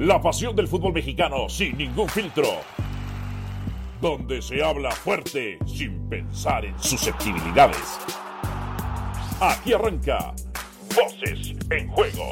La pasión del fútbol mexicano sin ningún filtro. Donde se habla fuerte sin pensar en susceptibilidades. Aquí arranca Voces en Juego.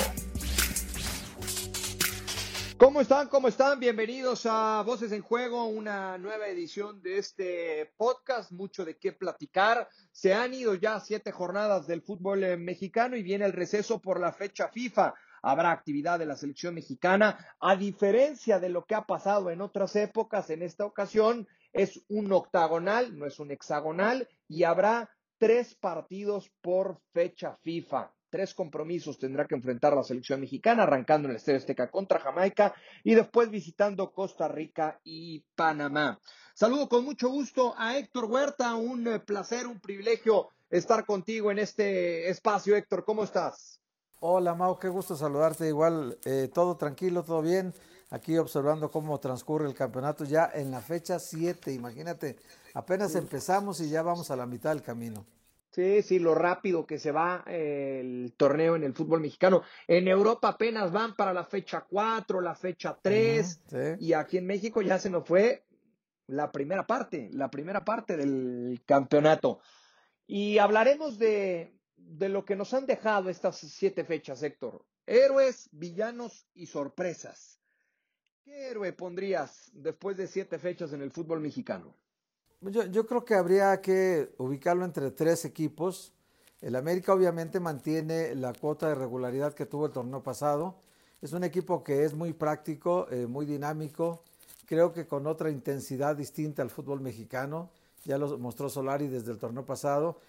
¿Cómo están? ¿Cómo están? Bienvenidos a Voces en Juego, una nueva edición de este podcast, mucho de qué platicar. Se han ido ya siete jornadas del fútbol eh, mexicano y viene el receso por la fecha FIFA habrá actividad de la selección mexicana. A diferencia de lo que ha pasado en otras épocas, en esta ocasión es un octagonal, no es un hexagonal, y habrá tres partidos por fecha FIFA. Tres compromisos tendrá que enfrentar la selección mexicana, arrancando en el Estadio Azteca contra Jamaica y después visitando Costa Rica y Panamá. Saludo con mucho gusto a Héctor Huerta, un eh, placer, un privilegio estar contigo en este espacio. Héctor, ¿cómo estás? Hola Mau, qué gusto saludarte. Igual, eh, todo tranquilo, todo bien. Aquí observando cómo transcurre el campeonato ya en la fecha 7. Imagínate, apenas empezamos y ya vamos a la mitad del camino. Sí, sí, lo rápido que se va eh, el torneo en el fútbol mexicano. En Europa apenas van para la fecha 4, la fecha 3. Y aquí en México ya se nos fue la primera parte, la primera parte del campeonato. Y hablaremos de, de lo que nos han dejado estas siete fechas, Héctor. Héroes, villanos y sorpresas. ¿Qué héroe pondrías después de siete fechas en el fútbol mexicano? Yo, yo creo que habría que ubicarlo entre tres equipos. El América obviamente mantiene la cuota de regularidad que tuvo el torneo pasado. Es un equipo que es muy práctico, eh, muy dinámico, creo que con otra intensidad distinta al fútbol mexicano. Ya lo mostró Solari desde el torneo pasado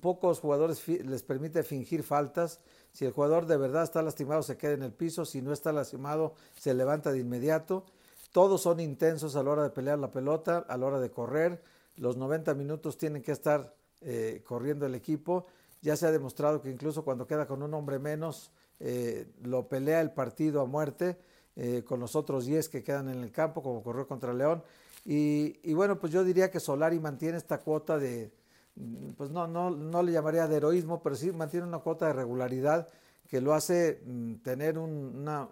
pocos jugadores les permite fingir faltas. Si el jugador de verdad está lastimado, se queda en el piso. Si no está lastimado, se levanta de inmediato. Todos son intensos a la hora de pelear la pelota, a la hora de correr. Los 90 minutos tienen que estar eh, corriendo el equipo. Ya se ha demostrado que incluso cuando queda con un hombre menos, eh, lo pelea el partido a muerte eh, con los otros 10 que quedan en el campo, como ocurrió contra León. Y, y bueno, pues yo diría que Solari mantiene esta cuota de, pues no, no, no le llamaría de heroísmo, pero sí mantiene una cuota de regularidad que lo hace mm, tener una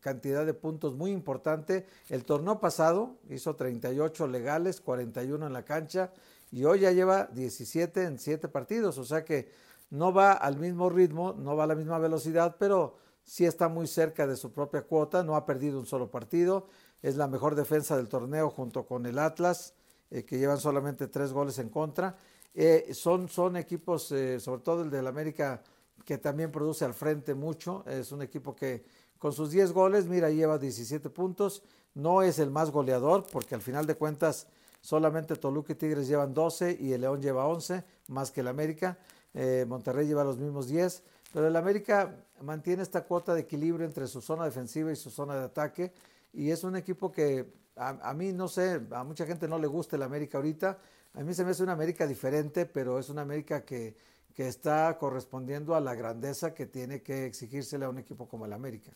cantidad de puntos muy importante. El torneo pasado hizo 38 legales, 41 en la cancha y hoy ya lleva 17 en 7 partidos, o sea que no va al mismo ritmo, no va a la misma velocidad, pero sí está muy cerca de su propia cuota, no ha perdido un solo partido, es la mejor defensa del torneo junto con el Atlas, eh, que llevan solamente tres goles en contra eh, son, son equipos, eh, sobre todo el del América, que también produce al frente mucho. Es un equipo que con sus 10 goles, mira, lleva 17 puntos. No es el más goleador, porque al final de cuentas solamente Toluca y Tigres llevan 12 y el León lleva 11, más que el América. Eh, Monterrey lleva los mismos 10. Pero el América mantiene esta cuota de equilibrio entre su zona defensiva y su zona de ataque. Y es un equipo que a, a mí, no sé, a mucha gente no le gusta el América ahorita a mí se me hace una América diferente, pero es una América que, que está correspondiendo a la grandeza que tiene que exigírsele a un equipo como el América.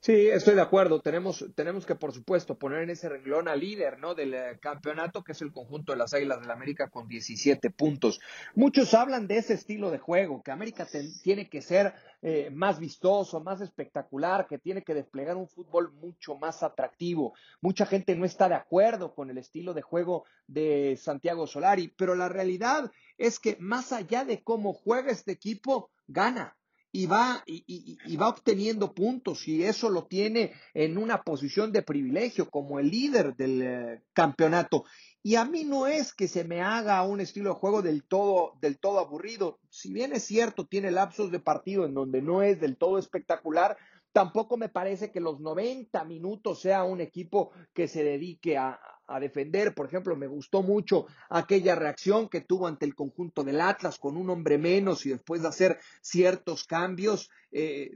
Sí, estoy de acuerdo. Tenemos, tenemos que, por supuesto, poner en ese renglón al líder ¿no? del eh, campeonato, que es el conjunto de las Águilas del América con 17 puntos. Muchos hablan de ese estilo de juego, que América tiene que ser eh, más vistoso, más espectacular, que tiene que desplegar un fútbol mucho más atractivo. Mucha gente no está de acuerdo con el estilo de juego de Santiago Solari, pero la realidad es que más allá de cómo juega este equipo, gana y va, y, va obteniendo puntos y eso lo tiene en una posición de privilegio como el líder del eh, campeonato. Y a mí no es que se me haga un estilo de juego del todo, del todo aburrido. Si bien es cierto, tiene lapsos de partido en donde no es del todo espectacular, tampoco me parece que los 90 minutos sea un equipo que se dedique a, a defender. Por ejemplo, me gustó mucho aquella reacción que tuvo ante el conjunto del Atlas con un hombre menos y después de hacer ciertos cambios, eh,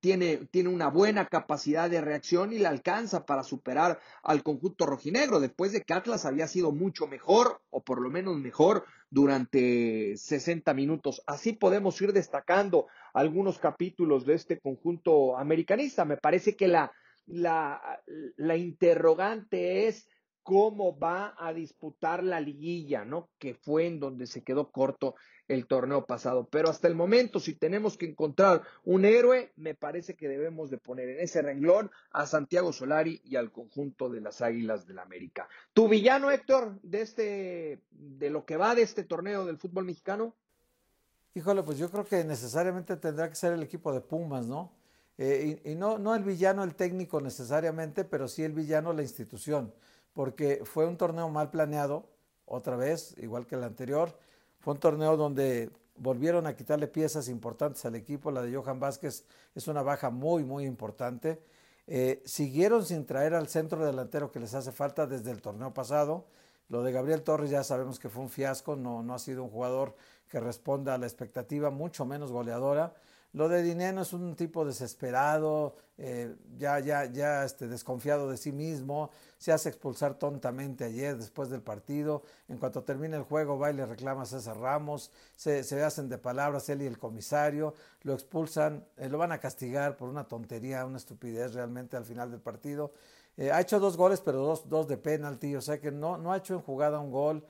tiene, tiene una buena capacidad de reacción y le alcanza para superar al conjunto rojinegro, después de que Atlas había sido mucho mejor, o por lo menos mejor, durante 60 minutos. Así podemos ir destacando algunos capítulos de este conjunto americanista. Me parece que la, la, la interrogante es cómo va a disputar la liguilla, ¿no? Que fue en donde se quedó corto el torneo pasado. Pero hasta el momento, si tenemos que encontrar un héroe, me parece que debemos de poner en ese renglón a Santiago Solari y al conjunto de las Águilas del la América. ¿Tu villano, Héctor, de este, de lo que va de este torneo del fútbol mexicano? Híjole, pues yo creo que necesariamente tendrá que ser el equipo de Pumas, ¿no? Eh, y, no, no el villano, el técnico necesariamente, pero sí el villano, la institución, porque fue un torneo mal planeado, otra vez, igual que el anterior. Fue un torneo donde volvieron a quitarle piezas importantes al equipo. La de Johan Vázquez es una baja muy, muy importante. Eh, siguieron sin traer al centro delantero que les hace falta desde el torneo pasado. Lo de Gabriel Torres ya sabemos que fue un fiasco, no, no ha sido un jugador que responda a la expectativa, mucho menos goleadora. Lo de Dineno es un tipo desesperado, eh, ya, ya, ya este, desconfiado de sí mismo, se hace expulsar tontamente ayer después del partido. En cuanto termina el juego, va y le reclama a César Ramos, se, hacen de palabras él y el comisario, lo expulsan, eh, lo van a castigar por una tontería, una estupidez realmente al final del partido. Eh, ha hecho dos goles, pero dos, dos de penalti, o sea que no, no ha hecho en jugada un gol.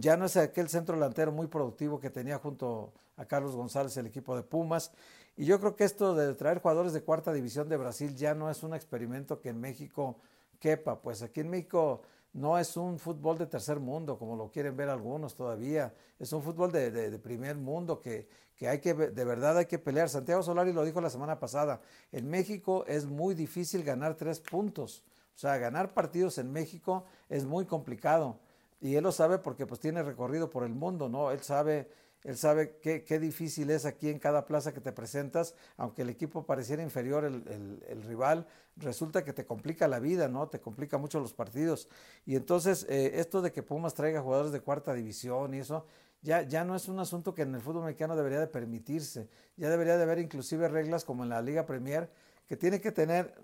Ya no es aquel centro delantero muy productivo que tenía junto a Carlos González el equipo de Pumas. Y yo creo que esto de traer jugadores de cuarta división de Brasil ya no es un experimento que en México quepa. Pues aquí en México no es un fútbol de tercer mundo, como lo quieren ver algunos todavía. Es un fútbol de, primer mundo que, que, hay que, de verdad hay que pelear. Santiago Solari lo dijo la semana pasada. En México es muy difícil ganar tres puntos. O sea, ganar partidos en México es muy complicado. Y él lo sabe porque pues tiene recorrido por el mundo, ¿no? Él sabe, él sabe qué, difícil es aquí en cada plaza que te presentas, aunque el equipo pareciera inferior, el, el, rival, resulta que te complica la vida, ¿no? Te complica mucho los partidos. Y entonces, eh, esto de que Pumas traiga jugadores de cuarta división y eso, ya, ya no es un asunto que en el fútbol mexicano debería de permitirse. Ya debería de haber inclusive reglas como en la Liga Premier, que tiene que tener,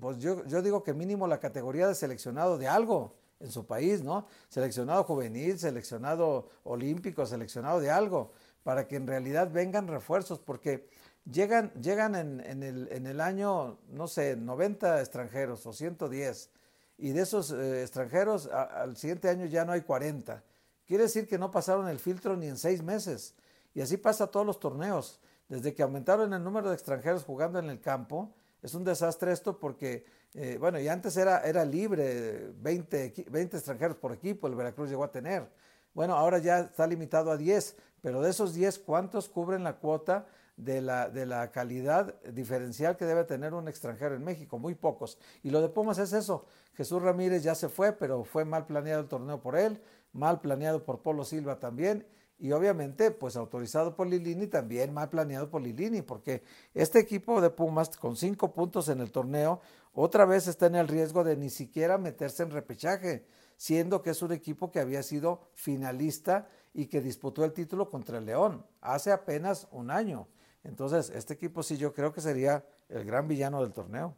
pues yo, yo digo que mínimo la categoría de seleccionado de algo en su país, ¿no? Seleccionado juvenil, seleccionado olímpico, seleccionado de algo, para que en realidad vengan refuerzos, porque llegan, llegan en, en, el, en el, año, no sé, 90 extranjeros o 110, y de esos eh, extranjeros al siguiente año ya no hay 40. Quiere decir que no pasaron el filtro ni en seis meses. Y así pasa a todos los torneos. Desde que aumentaron el número de extranjeros jugando en el campo, es un desastre esto porque eh, bueno, y antes era, era libre, 20, 20 extranjeros por equipo, el Veracruz llegó a tener. Bueno, ahora ya está limitado a 10, pero de esos 10, ¿cuántos cubren la cuota de la, de la calidad diferencial que debe tener un extranjero en México? Muy pocos. Y lo de Pumas es eso. Jesús Ramírez ya se fue, pero fue mal planeado el torneo por él, mal planeado por Polo Silva también y obviamente pues autorizado por Lilini también mal planeado por Lilini porque este equipo de Pumas con cinco puntos en el torneo otra vez está en el riesgo de ni siquiera meterse en repechaje siendo que es un equipo que había sido finalista y que disputó el título contra el León hace apenas un año entonces este equipo sí yo creo que sería el gran villano del torneo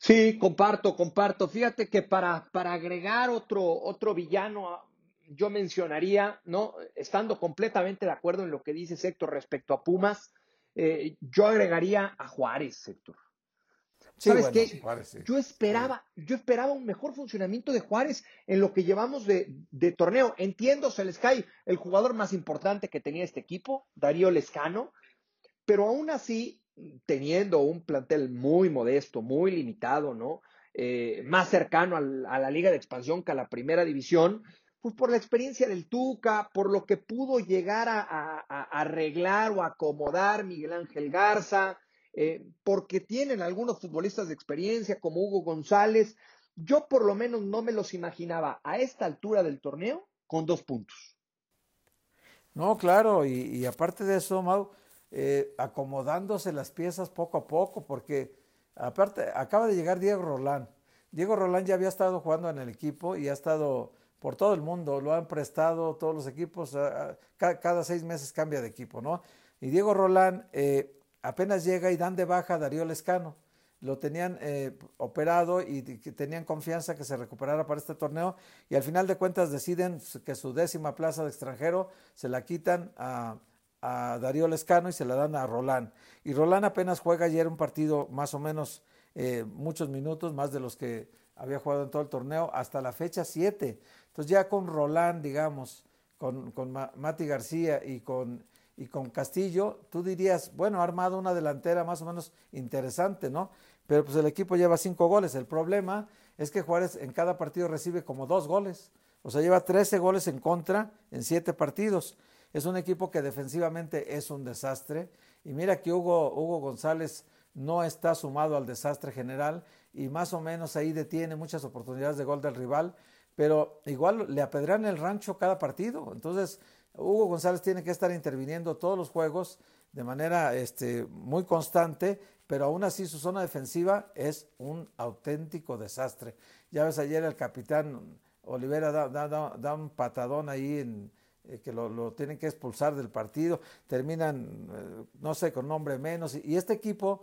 Sí, comparto, comparto. Fíjate que para, para agregar otro, otro villano yo mencionaría, ¿no? Estando completamente de acuerdo en lo que dice Héctor respecto a Pumas, eh, yo agregaría a Juárez, Héctor. ¿Sabes qué? Yo esperaba, yo esperaba un mejor funcionamiento de Juárez en lo que llevamos de, de, torneo. Entiendo, se les cae el jugador más importante que tenía este equipo, Darío Lescano, pero aún así, teniendo un plantel muy modesto, muy limitado, ¿no? Eh, más cercano a la liga de expansión que a la primera división, pues por la experiencia del Tuca, por lo que pudo llegar a, arreglar o acomodar Miguel Ángel Garza, eh, porque tienen algunos futbolistas de experiencia como Hugo González. Yo por lo menos no me los imaginaba a esta altura del torneo con dos puntos. No, claro, y, aparte de eso, Mau, eh, acomodándose las piezas poco a poco, porque aparte acaba de llegar Diego Rolán. Diego Rolán ya había estado jugando en el equipo y ha estado por todo el mundo, lo han prestado todos los equipos, cada, seis meses cambia de equipo, ¿no? Y Diego Rolán eh, apenas llega y dan de baja a Darío Lescano. Lo tenían eh, operado y, tenían confianza que se recuperara para este torneo y al final de cuentas deciden que su décima plaza de extranjero se la quitan a, Darío Lescano y se la dan a Rolán. Y Rolán apenas juega ayer un partido más o menos eh, muchos minutos, más de los que había jugado en todo el torneo, hasta la fecha 7. Entonces ya con Roland, digamos, con, con Mati García y con, y con Castillo, tú dirías, bueno, ha armado una delantera más o menos interesante, ¿no? Pero pues el equipo lleva cinco goles. El problema es que Juárez en cada partido recibe como dos goles. O sea, lleva 13 goles en contra en siete partidos. Es un equipo que defensivamente es un desastre. Y mira que Hugo, Hugo González no está sumado al desastre general y más o menos ahí detiene muchas oportunidades de gol del rival, pero igual le apedrean el rancho cada partido. Entonces, Hugo González tiene que estar interviniendo todos los juegos de manera este, muy constante, pero aún así su zona defensiva es un auténtico desastre. Ya ves ayer el capitán Olivera da, un patadón ahí en, eh, que lo, tienen que expulsar del partido, terminan, eh, no sé, con nombre menos, y, este equipo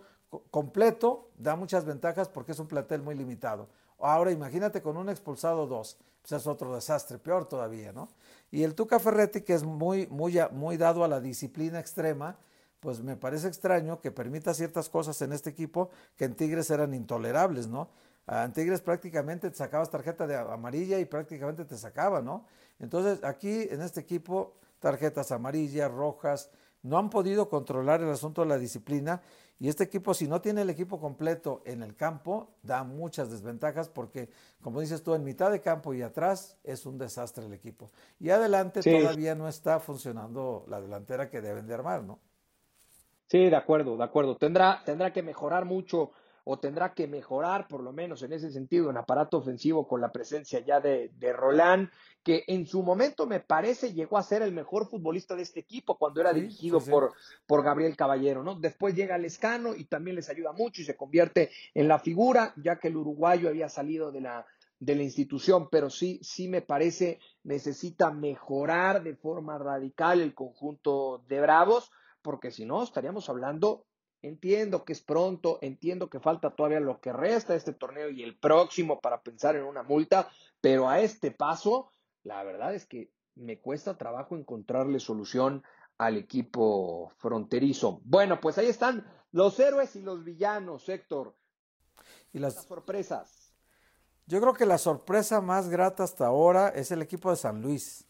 completo da muchas ventajas porque es un plantel muy limitado. Ahora imagínate con un expulsado dos, pues es otro desastre, peor todavía, ¿no? Y el Tuca Ferretti, que es muy, muy, muy dado a la disciplina extrema, pues me parece extraño que permita ciertas cosas en este equipo que en Tigres eran intolerables, ¿no? En Tigres prácticamente te sacabas tarjeta de amarilla y prácticamente te sacaba, ¿no? Entonces aquí en este equipo tarjetas amarillas, rojas, no han podido controlar el asunto de la disciplina y este equipo si no tiene el equipo completo en el campo da muchas desventajas porque como dices tú en mitad de campo y atrás es un desastre el equipo y adelante todavía no está funcionando la delantera que deben de armar, ¿no? Sí, de acuerdo, de acuerdo. Tendrá, tendrá que mejorar mucho o tendrá que mejorar, por lo menos en ese sentido, en aparato ofensivo con la presencia ya de, de Roland, que en su momento me parece llegó a ser el mejor futbolista de este equipo cuando era dirigido Por, por Gabriel Caballero, ¿no? Después llega Lescano y también les ayuda mucho y se convierte en la figura, ya que el uruguayo había salido de la, de la institución, pero sí, sí me parece necesita mejorar de forma radical el conjunto de Bravos, porque si no estaríamos hablando Entiendo que es pronto, entiendo que falta todavía lo que resta de este torneo y el próximo para pensar en una multa, pero a este paso, la verdad es que me cuesta trabajo encontrarle solución al equipo fronterizo. Bueno, pues ahí están los héroes y los villanos, Héctor. Y las, sorpresas. Yo creo que la sorpresa más grata hasta ahora es el equipo de San Luis.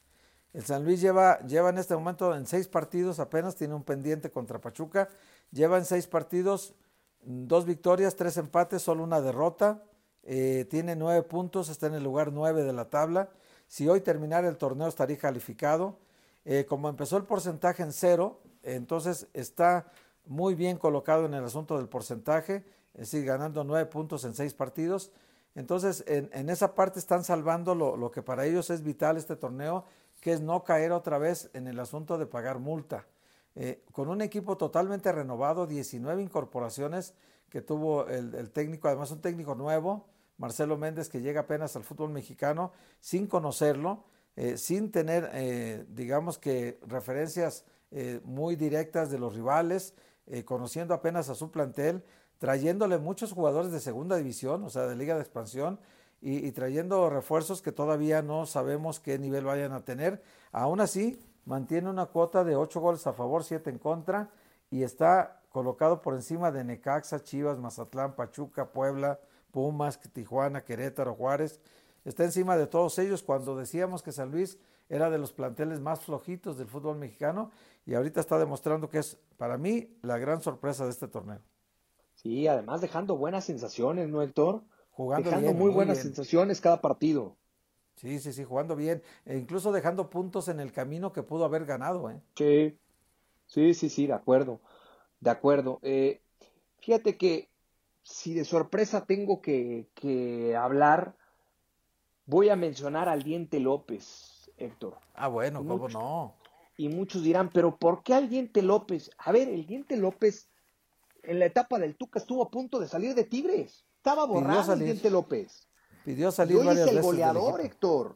El San Luis lleva, lleva en este momento en seis partidos apenas, tiene un pendiente contra Pachuca Llevan seis partidos, dos victorias, tres empates, solo una derrota. Eh, tiene nueve puntos, está en el lugar nueve de la tabla. Si hoy terminara el torneo estaría calificado. Eh, como empezó el porcentaje en cero, entonces está muy bien colocado en el asunto del porcentaje, es decir, ganando nueve puntos en seis partidos. Entonces, en, esa parte están salvando lo, lo, que para ellos es vital este torneo, que es no caer otra vez en el asunto de pagar multa. Eh, con un equipo totalmente renovado, 19 incorporaciones que tuvo el, técnico, además un técnico nuevo, Marcelo Méndez, que llega apenas al fútbol mexicano sin conocerlo, eh, sin tener, eh, digamos que, referencias muy directas de los rivales, conociendo apenas a su plantel, trayéndole muchos jugadores de segunda división, o sea, de liga de expansión, y, y trayendo refuerzos que todavía no sabemos qué nivel vayan a tener. Aún así, mantiene una cuota de 8 goles a favor, 7 en contra y está colocado por encima de Necaxa, Chivas, Mazatlán, Pachuca, Puebla, Pumas, Tijuana, Querétaro, Juárez. Está encima de todos ellos cuando decíamos que San Luis era de los planteles más flojitos del fútbol mexicano y ahorita está demostrando que es para mí la gran sorpresa de este torneo. Sí, además dejando buenas sensaciones, ¿no, Héctor? Jugando dejando muy, buenas sensaciones cada partido. Sí, sí, sí, jugando bien, e incluso dejando puntos en el camino que pudo haber ganado. ¿eh? Sí, sí, sí, sí, de acuerdo, de acuerdo. Eh, fíjate que si de sorpresa tengo que, que hablar, voy a mencionar al Diente López, Héctor. Ah, bueno, cómo no. Y muchos dirán, pero ¿por qué al Diente López? A ver, el Diente López en la etapa del Tuca estuvo a punto de salir de Tigres. Estaba borrado el Diente López. Pidió salir varias el goleador, Héctor.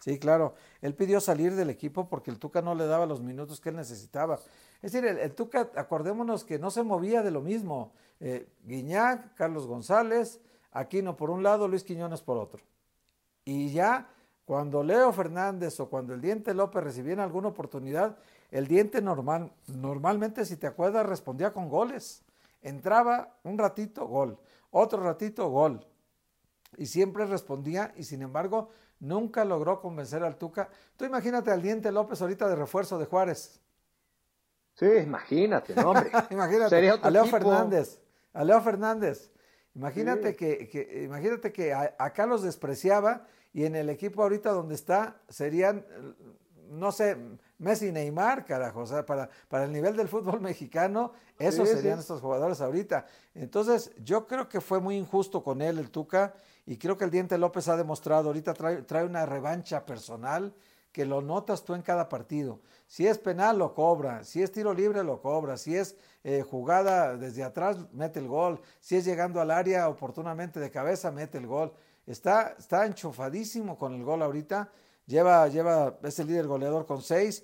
Sí, claro. Él pidió salir del equipo porque el Tuca no le daba los minutos que él necesitaba. Es decir, el, Tuca, acordémonos que no se movía de lo mismo. Eh, Guiñac, Carlos González, Aquino por un lado, Luis Quiñones por otro. Y ya cuando Leo Fernández o cuando el Diente López recibían alguna oportunidad, el Diente normal, normalmente, si te acuerdas, respondía con goles. Entraba un ratito, gol. Otro ratito, gol y siempre respondía y sin embargo nunca logró convencer al Tuca. Tú imagínate al Diente López ahorita de refuerzo de Juárez. Sí, imagínate, no, hombre. imagínate, a Leo Fernández, a Leo Fernández. Imagínate que, imagínate que acá los despreciaba y en el equipo ahorita donde está serían, no sé, Messi y Neymar, carajo. O sea, para, para el nivel del fútbol mexicano, esos serían estos jugadores ahorita. Entonces, yo creo que fue muy injusto con él, el Tuca, y creo que el Diente López ha demostrado, ahorita trae, una revancha personal que lo notas tú en cada partido. Si es penal, lo cobra. Si es tiro libre, lo cobra. Si es eh, jugada desde atrás, mete el gol. Si es llegando al área oportunamente de cabeza, mete el gol. Está, está enchufadísimo con el gol ahorita. Lleva, lleva, es el líder goleador con seis.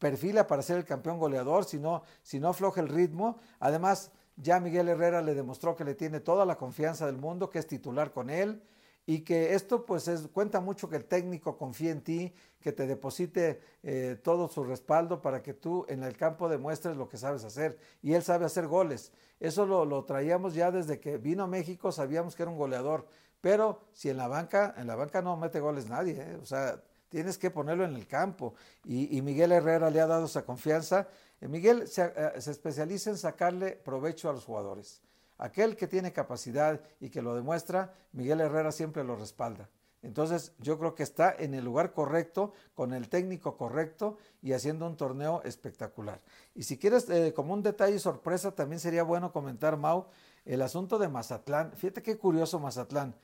Perfila para ser el campeón goleador, si no, si no afloja el ritmo. Además, ya Miguel Herrera le demostró que le tiene toda la confianza del mundo, que es titular con él y que esto pues es, cuenta mucho que el técnico confíe en ti, que te deposite eh, todo su respaldo para que tú en el campo demuestres lo que sabes hacer. Y él sabe hacer goles. Eso lo, lo, traíamos ya desde que vino a México, sabíamos que era un goleador. Pero si en la banca, en la banca no mete goles nadie, ¿eh? o sea, tienes que ponerlo en el campo. Y, Miguel Herrera le ha dado esa confianza. Eh, Miguel se, se especializa en sacarle provecho a los jugadores. Aquel que tiene capacidad y que lo demuestra, Miguel Herrera siempre lo respalda. Entonces yo creo que está en el lugar correcto, con el técnico correcto y haciendo un torneo espectacular. Y si quieres, eh, como un detalle sorpresa, también sería bueno comentar, Mau, el asunto de Mazatlán. Fíjate qué curioso Mazatlán.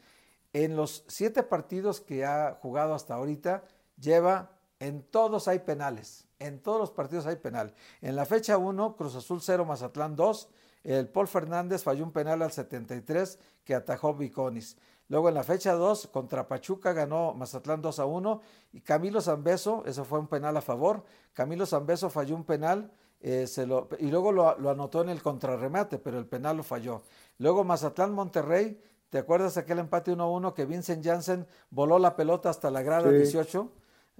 En los siete partidos que ha jugado hasta ahorita, lleva, en todos hay penales. En todos los partidos hay penal. En la fecha 1, Cruz Azul 0, Mazatlán 2. El Paul Fernández falló un penal al 73 que atajó Viconis. Luego en la fecha 2 contra Pachuca ganó Mazatlán 2 a 1 y Camilo Zambeso, eso fue un penal a favor, Camilo Zambeso falló un penal eh, se lo, y luego lo, anotó en el contrarremate, pero el penal lo falló. Luego Mazatlán Monterrey, ¿te acuerdas aquel empate 1-1 que Vincent Janssen voló la pelota hasta la grada 18?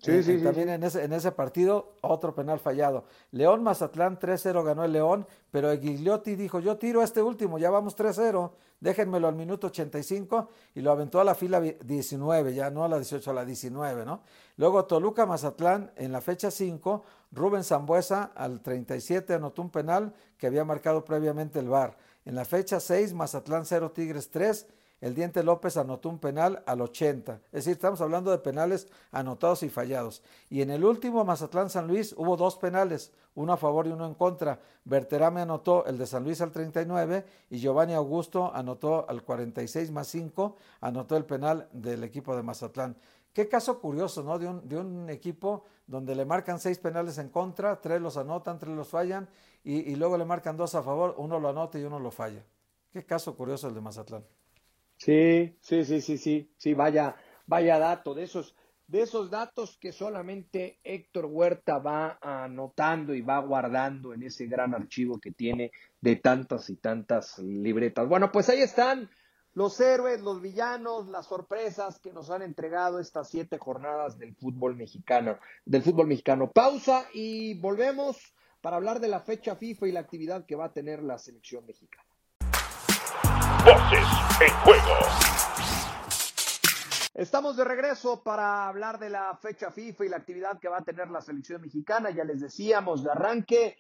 Sí, eh, sí, también En, ese, en ese partido, otro penal fallado. León Mazatlán 3-0 ganó el León, pero Gigliotti dijo, yo tiro este último, ya vamos 3-0, déjenmelo al minuto 85 y lo aventó a la fila 19, ya no a la 18, a la 19, ¿no? Luego Toluca Mazatlán en la fecha 5, Rubén Zambuesa al 37 anotó un penal que había marcado previamente el VAR. En la fecha 6, Mazatlán 0 Tigres 3 el Diente López anotó un penal al 80. Es decir, estamos hablando de penales anotados y fallados. Y en el último Mazatlán San Luis hubo dos penales, uno a favor y uno en contra. Berterame anotó el de San Luis al 39 y Giovanni Augusto anotó al 46 más 5, anotó el penal del equipo de Mazatlán. Qué caso curioso, ¿no? De un, equipo donde le marcan seis penales en contra, tres los anotan, tres los fallan y, y luego le marcan dos a favor, uno lo anota y uno lo falla. Qué caso curioso el de Mazatlán. Sí, sí, sí, sí, sí, sí, vaya, vaya dato de esos, de esos datos que solamente Héctor Huerta va anotando y va guardando en ese gran archivo que tiene de tantas y tantas libretas. Bueno, pues ahí están los héroes, los villanos, las sorpresas que nos han entregado estas siete jornadas del fútbol mexicano, del fútbol mexicano. Pausa y volvemos para hablar de la fecha FIFA y la actividad que va a tener la selección mexicana. Voces en juego. Estamos de regreso para hablar de la fecha FIFA y la actividad que va a tener la selección mexicana. Ya les decíamos de arranque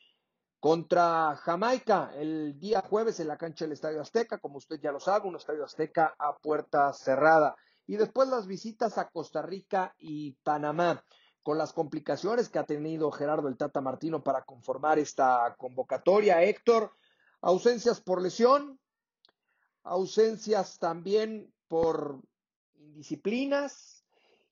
contra Jamaica el día jueves en la cancha del Estadio Azteca, como usted ya lo sabe, un Estadio Azteca a puerta cerrada. Y después las visitas a Costa Rica y Panamá, con las complicaciones que ha tenido Gerardo el Tata Martino para conformar esta convocatoria. Héctor, ausencias por lesión, ausencias también por indisciplinas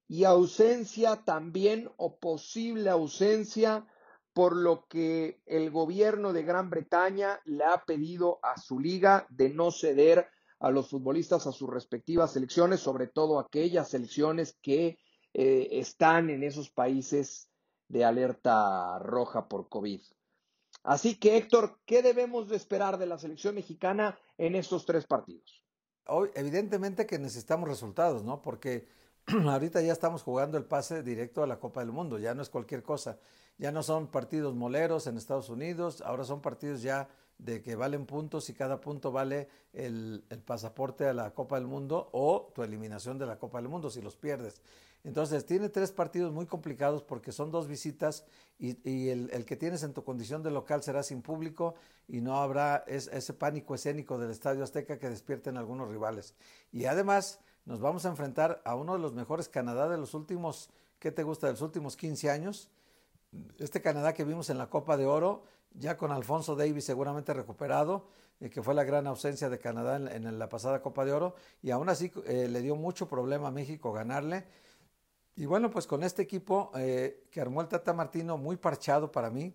y ausencia también o posible ausencia por lo que el gobierno de Gran Bretaña le ha pedido a su liga de no ceder a los futbolistas a sus respectivas selecciones, sobre todo aquellas selecciones que eh, están en esos países de alerta roja por COVID. Así que, Héctor, ¿qué debemos de esperar de la selección mexicana en estos tres partidos? Hoy, evidentemente que necesitamos resultados, ¿no? Porque ahorita ya estamos jugando el pase directo a la Copa del Mundo, ya no es cualquier cosa. Ya no son partidos moleros en Estados Unidos, ahora son partidos ya de que valen puntos y cada punto vale el, el, pasaporte a la Copa del Mundo o tu eliminación de la Copa del Mundo si los pierdes. Entonces, tiene tres partidos muy complicados porque son dos visitas y, el, que tienes en tu condición de local será sin público y no habrá ese pánico escénico del Estadio Azteca que despierten algunos rivales. Y además, nos vamos a enfrentar a uno de los mejores Canadá de los últimos, ¿qué te gusta? De los últimos 15 años. Este Canadá que vimos en la Copa de Oro, ya con Alfonso Davis seguramente recuperado, eh, que fue la gran ausencia de Canadá en, la pasada Copa de Oro, y aún así eh, le dio mucho problema a México ganarle. Y bueno, pues con este equipo eh, que armó el Tata Martino, muy parchado para mí,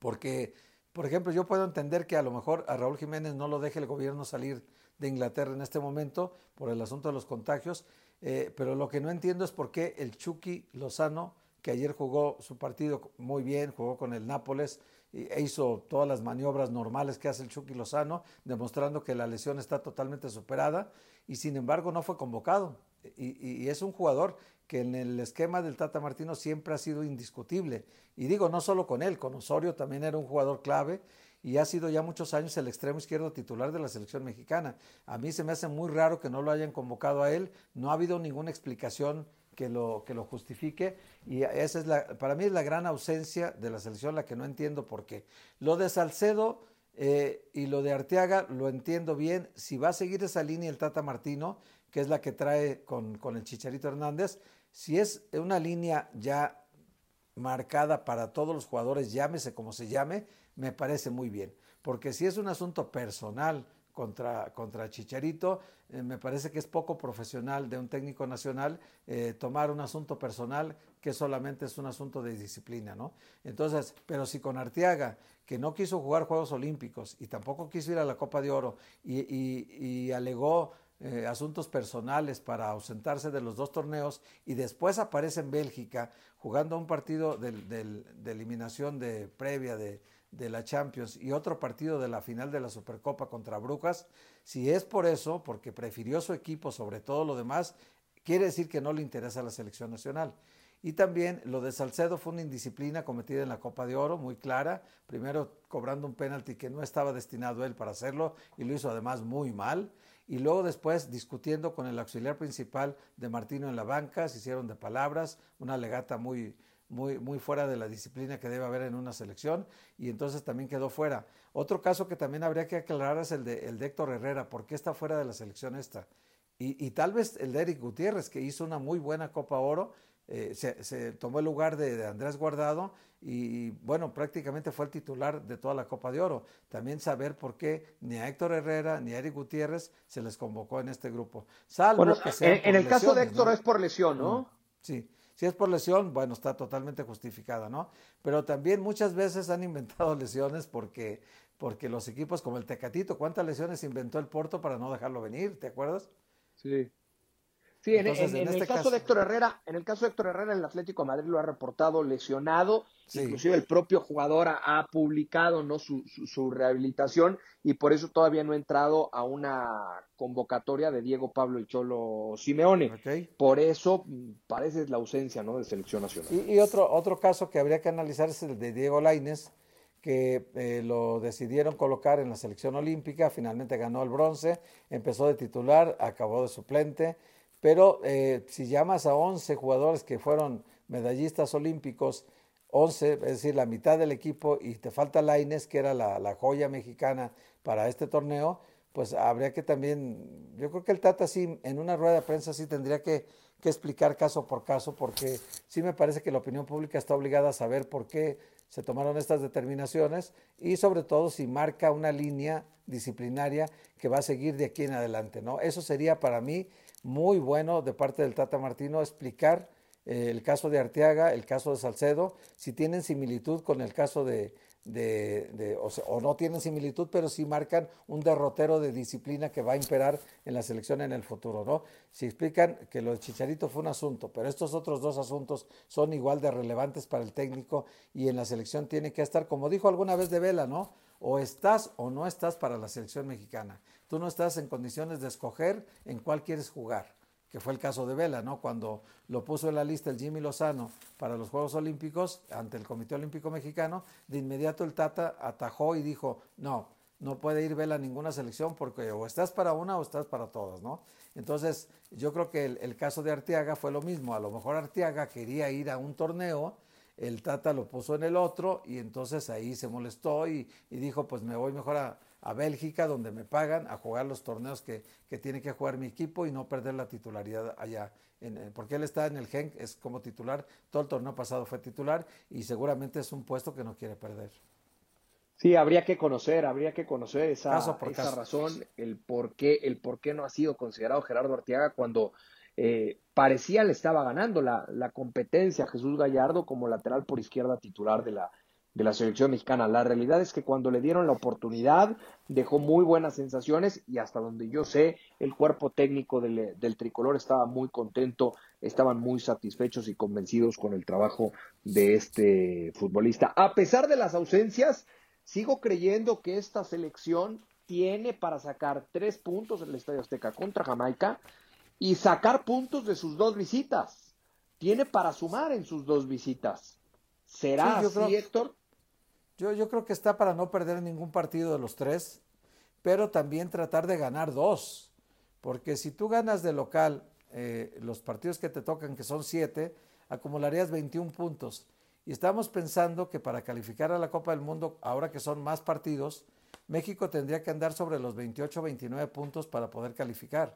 porque, por ejemplo, yo puedo entender que a lo mejor a Raúl Jiménez no lo deje el gobierno salir de Inglaterra en este momento por el asunto de los contagios, pero lo que no entiendo es por qué el Chucky Lozano, que ayer jugó su partido muy bien, jugó con el Nápoles, e hizo todas las maniobras normales que hace el Chucky Lozano, demostrando que la lesión está totalmente superada y sin embargo no fue convocado. Y, es un jugador que en el esquema del Tata Martino siempre ha sido indiscutible. Y digo, no solo con él, con Osorio también era un jugador clave y ha sido ya muchos años el extremo izquierdo titular de la selección mexicana. A mí se me hace muy raro que no lo hayan convocado a él, no ha habido ninguna explicación que lo, que lo justifique y esa es la, para mí es la gran ausencia de la selección, la que no entiendo por qué. Lo de Salcedo eh, y lo de Arteaga lo entiendo bien, si va a seguir esa línea el Tata Martino, que es la que trae con, con el Chicharito Hernández, si es una línea ya marcada para todos los jugadores, llámese como se llame, me parece muy bien, porque si es un asunto personal, contra, contra Chicharito. Eh, me parece que es poco profesional de un técnico nacional eh, tomar un asunto personal que solamente es un asunto de disciplina, ¿no? Entonces, pero si con Arteaga, que no quiso jugar Juegos Olímpicos y tampoco quiso ir a la Copa de Oro y, alegó eh, asuntos personales para ausentarse de los dos torneos y después aparece en Bélgica jugando un partido de eliminación de previa de, de la Champions y otro partido de la final de la Supercopa contra Brujas, si es por eso, porque prefirió su equipo sobre todo lo demás, quiere decir que no le interesa la selección nacional. Y también lo de Salcedo fue una indisciplina cometida en la Copa de Oro, muy clara, primero cobrando un penalti que no estaba destinado él para hacerlo y lo hizo además muy mal, y luego después discutiendo con el auxiliar principal de Martino en la banca, se hicieron de palabras, una legata muy, muy, muy fuera de la disciplina que debe haber en una selección y entonces también quedó fuera. Otro caso que también habría que aclarar es el de, el de Héctor Herrera, ¿por qué está fuera de la selección esta? Y, tal vez el de Eric Gutiérrez, que hizo una muy buena Copa Oro, eh, se, tomó el lugar de, Andrés Guardado y, bueno, prácticamente fue el titular de toda la Copa de Oro. También saber por qué ni a Héctor Herrera ni a Eric Gutiérrez se les convocó en este grupo. Salvo que en, el caso de Héctor es por lesión, ¿no? Mm, sí. Si es por lesión, bueno, está totalmente justificada, ¿no? Pero también muchas veces han inventado lesiones porque, porque los equipos como el Tecatito, ¿cuántas lesiones inventó el Porto para no dejarlo venir? ¿Te acuerdas? Sí. Sí, en, el este caso, de Héctor Herrera, en el caso de Héctor Herrera, el Atlético de Madrid lo ha reportado lesionado, inclusive el propio jugador ha, publicado ¿no? Su, su, rehabilitación y por eso todavía no ha entrado a una convocatoria de Diego Pablo el Cholo Simeone. Por eso mm, parece la ausencia ¿no? de selección nacional. Y, otro, otro caso que habría que analizar es el de Diego Laines, que eh, lo decidieron colocar en la selección olímpica, finalmente ganó el bronce, empezó de titular, acabó de suplente pero eh, si llamas a 11 jugadores que fueron medallistas olímpicos, 11, es decir, la mitad del equipo, y te falta Laines, que era la, joya mexicana para este torneo, pues habría que también, yo creo que el Tata sí, en una rueda de prensa sí tendría que, que, explicar caso por caso, porque sí me parece que la opinión pública está obligada a saber por qué se tomaron estas determinaciones y sobre todo si marca una línea disciplinaria que va a seguir de aquí en adelante, ¿no? Eso sería para mí muy bueno de parte del Tata Martino explicar eh, el caso de Arteaga, el caso de Salcedo, si tienen similitud con el caso de, de, o, no tienen similitud, pero sí marcan un derrotero de disciplina que va a imperar en la selección en el futuro, ¿no? Si explican que lo de Chicharito fue un asunto, pero estos otros dos asuntos son igual de relevantes para el técnico y en la selección tiene que estar, como dijo alguna vez de Vela, ¿no? O estás o no estás para la selección mexicana. Tú no estás en condiciones de escoger en cuál quieres jugar que fue el caso de Vela, ¿no? Cuando lo puso en la lista el Jimmy Lozano para los Juegos Olímpicos ante el Comité Olímpico Mexicano, de inmediato el Tata atajó y dijo, no, no puede ir vela a ninguna selección porque o estás para una o estás para todas, ¿no? Entonces, yo creo que el, caso de Arteaga fue lo mismo. A lo mejor Arteaga quería ir a un torneo, el Tata lo puso en el otro y entonces ahí se molestó y, dijo, pues me voy mejor a, Bélgica, donde me pagan, a jugar los torneos que, que, tiene que jugar mi equipo y no perder la titularidad allá. porque él está en el Genk, es como titular, todo el torneo pasado fue titular y seguramente es un puesto que no quiere perder. Sí, habría que conocer, habría que conocer esa, esa razón, el por, qué, el por qué no ha sido considerado Gerardo Arteaga cuando eh, parecía le estaba ganando la, la, competencia a Jesús Gallardo como lateral por izquierda titular de la, de la selección mexicana. La realidad es que cuando le dieron la oportunidad dejó muy buenas sensaciones y hasta donde yo sé el cuerpo técnico del, del tricolor estaba muy contento, estaban muy satisfechos y convencidos con el trabajo de este futbolista. A pesar de las ausencias, Sigo creyendo que esta selección tiene para sacar tres puntos en el Estadio Azteca contra Jamaica y sacar puntos de sus dos visitas. Tiene para sumar en sus dos visitas. ¿Será así, Héctor? Yo, creo que está para no perder ningún partido de los tres, pero también tratar de ganar dos. Porque si tú ganas de local eh, los partidos que te tocan, que son siete, acumularías 21 puntos. Y estamos pensando que para calificar a la Copa del Mundo, ahora que son más partidos, México tendría que andar sobre los 28 29 puntos para poder calificar.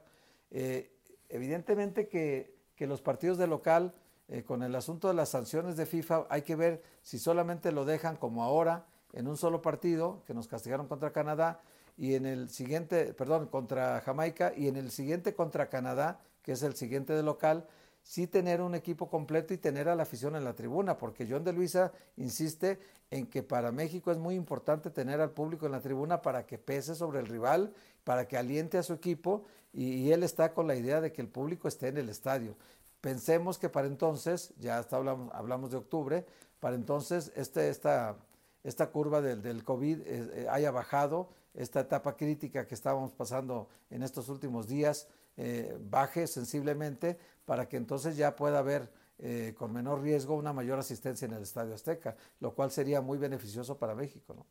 Eh, evidentemente que, los partidos de local, eh, con el asunto de las sanciones de FIFA, hay que ver si solamente lo dejan como ahora, en un solo partido, que nos castigaron contra Canadá, y en el siguiente, perdón, contra Jamaica, y en el siguiente contra Canadá, que es el siguiente de local, sí tener un equipo completo y tener a la afición en la tribuna, porque John de Luisa insiste en que para México es muy importante tener al público en la tribuna para que pese sobre el rival, para que aliente a su equipo y, él está con la idea de que el público esté en el estadio. Pensemos que para entonces, ya hasta hablamos, hablamos de octubre, para entonces este, esta, esta curva del, del COVID eh, eh, haya bajado, esta etapa crítica que estábamos pasando en estos últimos días eh, baje sensiblemente para que entonces ya pueda haber con menor riesgo una mayor asistencia en el Estadio Azteca, lo cual sería muy beneficioso para México, ¿no?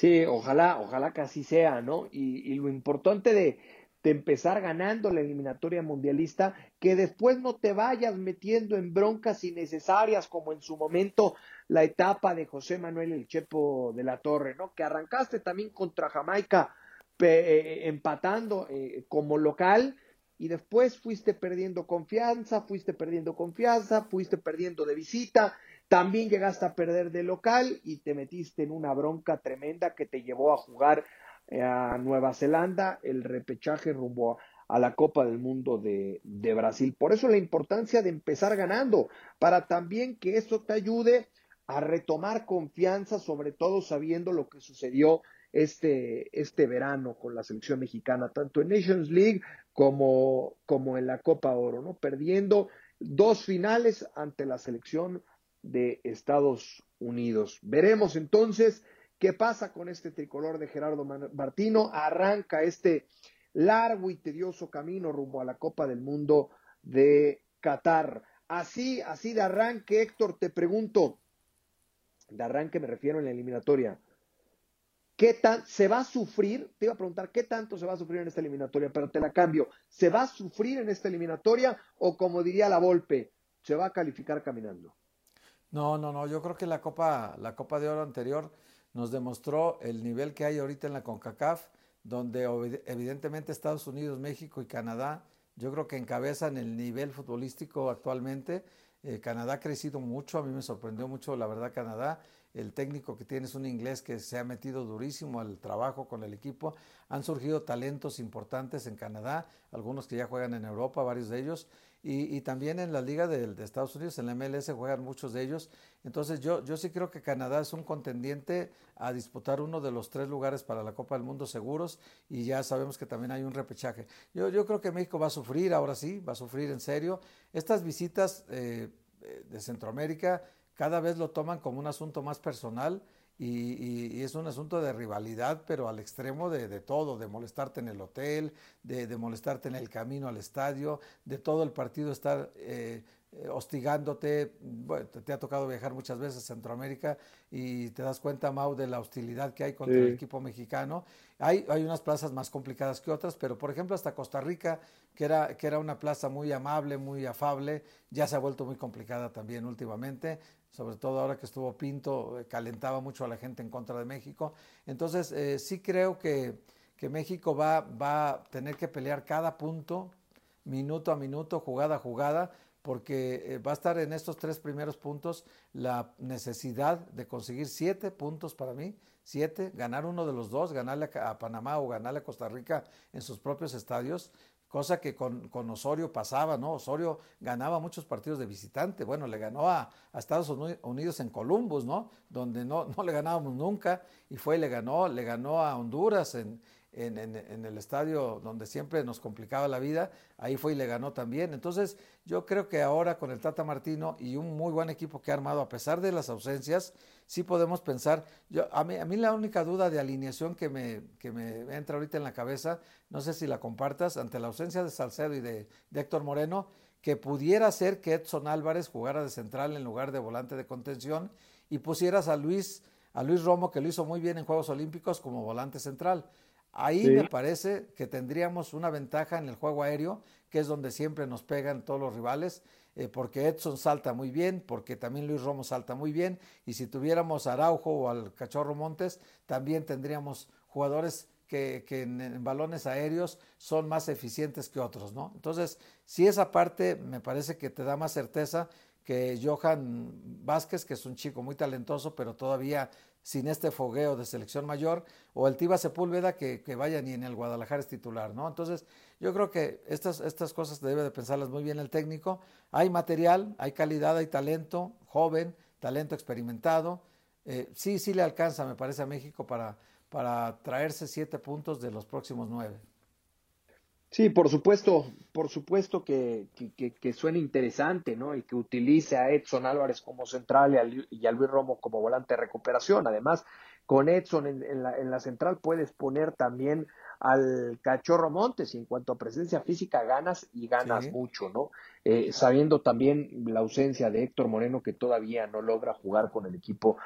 Sí, ojalá, ojalá que así sea, ¿no? Y, lo importante de, de, empezar ganando la eliminatoria mundialista, que después no te vayas metiendo en broncas innecesarias como en su momento la etapa de José Manuel El Chepo de la Torre, ¿no? Que arrancaste también contra Jamaica eh, empatando eh, como local y después fuiste perdiendo confianza, fuiste perdiendo confianza, fuiste perdiendo de visita, también llegaste a perder de local y te metiste en una bronca tremenda que te llevó a jugar eh, a Nueva Zelanda el repechaje rumbo a, la Copa del Mundo de, de, Brasil. Por eso la importancia de empezar ganando, para también que eso te ayude a retomar confianza, sobre todo sabiendo lo que sucedió este, este verano con la selección mexicana, tanto en Nations League como, como en la Copa Oro, ¿no? Perdiendo dos finales ante la selección de Estados Unidos. Veremos entonces qué pasa con este tricolor de Gerardo Martino. Arranca este largo y tedioso camino rumbo a la Copa del Mundo de Qatar. Así, así de arranque, Héctor, te pregunto, de arranque me refiero en la eliminatoria. ¿Qué tan, se va a sufrir? Te iba a preguntar, ¿qué tanto se va a sufrir en esta eliminatoria? Pero te la cambio. ¿Se va a sufrir en esta eliminatoria o como diría la Volpe, se va a calificar caminando? No, no, no. Yo creo que la Copa, la Copa de Oro anterior nos demostró el nivel que hay ahorita en la CONCACAF, donde evidentemente Estados Unidos, México y Canadá, yo creo que encabezan el nivel futbolístico actualmente. Eh, Canadá ha crecido mucho, a mí me sorprendió mucho, la verdad, Canadá el técnico que tiene es un inglés que se ha metido durísimo al trabajo con el equipo. Han surgido talentos importantes en Canadá, algunos que ya juegan en Europa, varios de ellos, y, también en la Liga de, Estados Unidos, en la MLS juegan muchos de ellos. Entonces yo, yo sí creo que Canadá es un contendiente a disputar uno de los tres lugares para la Copa del Mundo seguros y ya sabemos que también hay un repechaje. Yo, yo creo que México va a sufrir, ahora sí, va a sufrir en serio. Estas visitas eh, de Centroamérica cada vez lo toman como un asunto más personal y, es un asunto de rivalidad, pero al extremo de, todo, de molestarte en el hotel, de, molestarte en el camino al estadio, de todo el partido estar eh, eh, hostigándote. Bueno, te, ha tocado viajar muchas veces a Centroamérica y te das cuenta, Mau, de la hostilidad que hay contra el equipo mexicano. Hay, hay unas plazas más complicadas que otras, pero por ejemplo hasta Costa Rica, que era, que era una plaza muy amable, muy afable, ya se ha vuelto muy complicada también últimamente sobre todo ahora que estuvo Pinto, eh, calentaba mucho a la gente en contra de México. Entonces, eh, sí creo que, que México va, va, a tener que pelear cada punto, minuto a minuto, jugada a jugada, porque eh, va a estar en estos tres primeros puntos la necesidad de conseguir siete puntos para mí, siete, ganar uno de los dos, ganarle a Panamá o ganarle a Costa Rica en sus propios estadios, cosa que con, con, Osorio pasaba, ¿no? Osorio ganaba muchos partidos de visitante, bueno, le ganó a, Estados Unidos en Columbus, ¿no? Donde no, no, le ganábamos nunca, y fue y le ganó, le ganó a Honduras en, en, el estadio donde siempre nos complicaba la vida, ahí fue y le ganó también. Entonces, yo creo que ahora con el Tata Martino y un muy buen equipo que ha armado, a pesar de las ausencias, sí podemos pensar, yo, a, mí, a mí la única duda de alineación que me, que me entra ahorita en la cabeza, no sé si la compartas, ante la ausencia de Salcedo y de, de Héctor Moreno, que pudiera ser que Edson Álvarez jugara de central en lugar de volante de contención y pusieras a Luis, a Luis Romo, que lo hizo muy bien en Juegos Olímpicos, como volante central. Ahí me parece que tendríamos una ventaja en el juego aéreo, que es donde siempre nos pegan todos los rivales, eh, porque Edson salta muy bien, porque también Luis Romo salta muy bien, y si tuviéramos a Araujo o al Cachorro Montes, también tendríamos jugadores que, en, balones aéreos son más eficientes que otros, ¿no? Entonces, si esa parte me parece que te da más certeza que Johan Vázquez, que es un chico muy talentoso, pero todavía sin este fogueo de selección mayor, o el Tiba Sepúlveda que, que, vaya ni en el Guadalajara es titular, ¿no? Entonces, yo creo que estas, estas cosas debe de pensarlas muy bien el técnico. Hay material, hay calidad, hay talento, joven, talento experimentado. Eh, sí, sí le alcanza, me parece, a México para, para traerse siete puntos de los próximos nueve. Sí, por supuesto, por supuesto que, que, suena interesante, ¿no? Y que utilice a Edson Álvarez como central y a, Luis Romo como volante de recuperación. Además, con Edson en, la, en la central puedes poner también al Cachorro Montes y en cuanto a presencia física ganas y ganas mucho, ¿no? Eh, sabiendo también la ausencia de Héctor Moreno que todavía no logra jugar con el equipo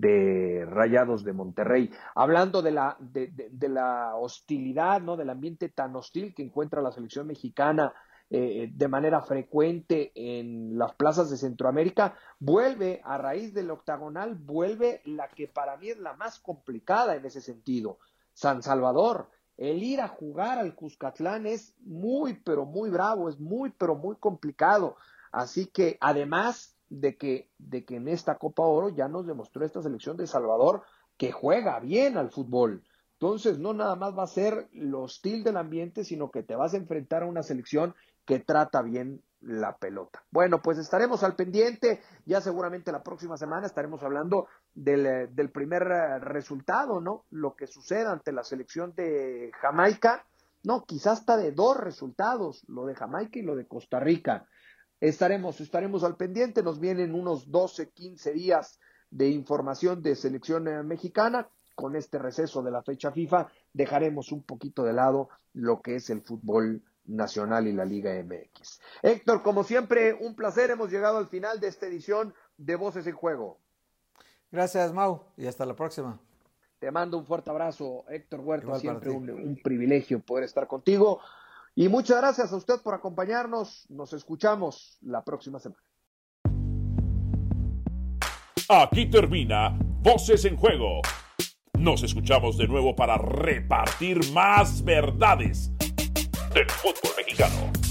de Rayados de Monterrey. Hablando de la, de, de, la hostilidad, ¿no? Del ambiente tan hostil que encuentra la selección mexicana eh, de manera frecuente en las plazas de Centroamérica, vuelve a raíz del octagonal, vuelve la que para mí es la más complicada en ese sentido, San Salvador el ir a jugar al Cuscatlán es muy, pero muy bravo, es muy, pero muy complicado. Así que además de que, de que en esta Copa Oro ya nos demostró esta selección de Salvador que juega bien al fútbol. Entonces, no nada más va a ser lo hostil del ambiente, sino que te vas a enfrentar a una selección que trata bien la pelota. Bueno, pues estaremos al pendiente. Ya seguramente la próxima semana estaremos hablando del, eh, del, primer eh, resultado, ¿no? Lo que suceda ante la selección de Jamaica. No, quizás hasta de dos resultados, lo de Jamaica y lo de Costa Rica. Estaremos, estaremos al pendiente. Nos vienen unos 12, 15 días de información de selección eh, mexicana. Con este receso de la fecha FIFA, dejaremos un poquito de lado lo que es el fútbol Nacional y la Liga MX. Héctor, como siempre, un placer. Hemos llegado al final de esta edición de Voces en Juego. Gracias, Mau, y hasta la próxima. Te mando un fuerte abrazo, Héctor Huerta. siempre un, un privilegio poder estar contigo. Y muchas gracias a usted por acompañarnos. Nos escuchamos la próxima semana. Aquí termina Voces en Juego. Nos escuchamos de nuevo para repartir más verdades del fútbol mexicano.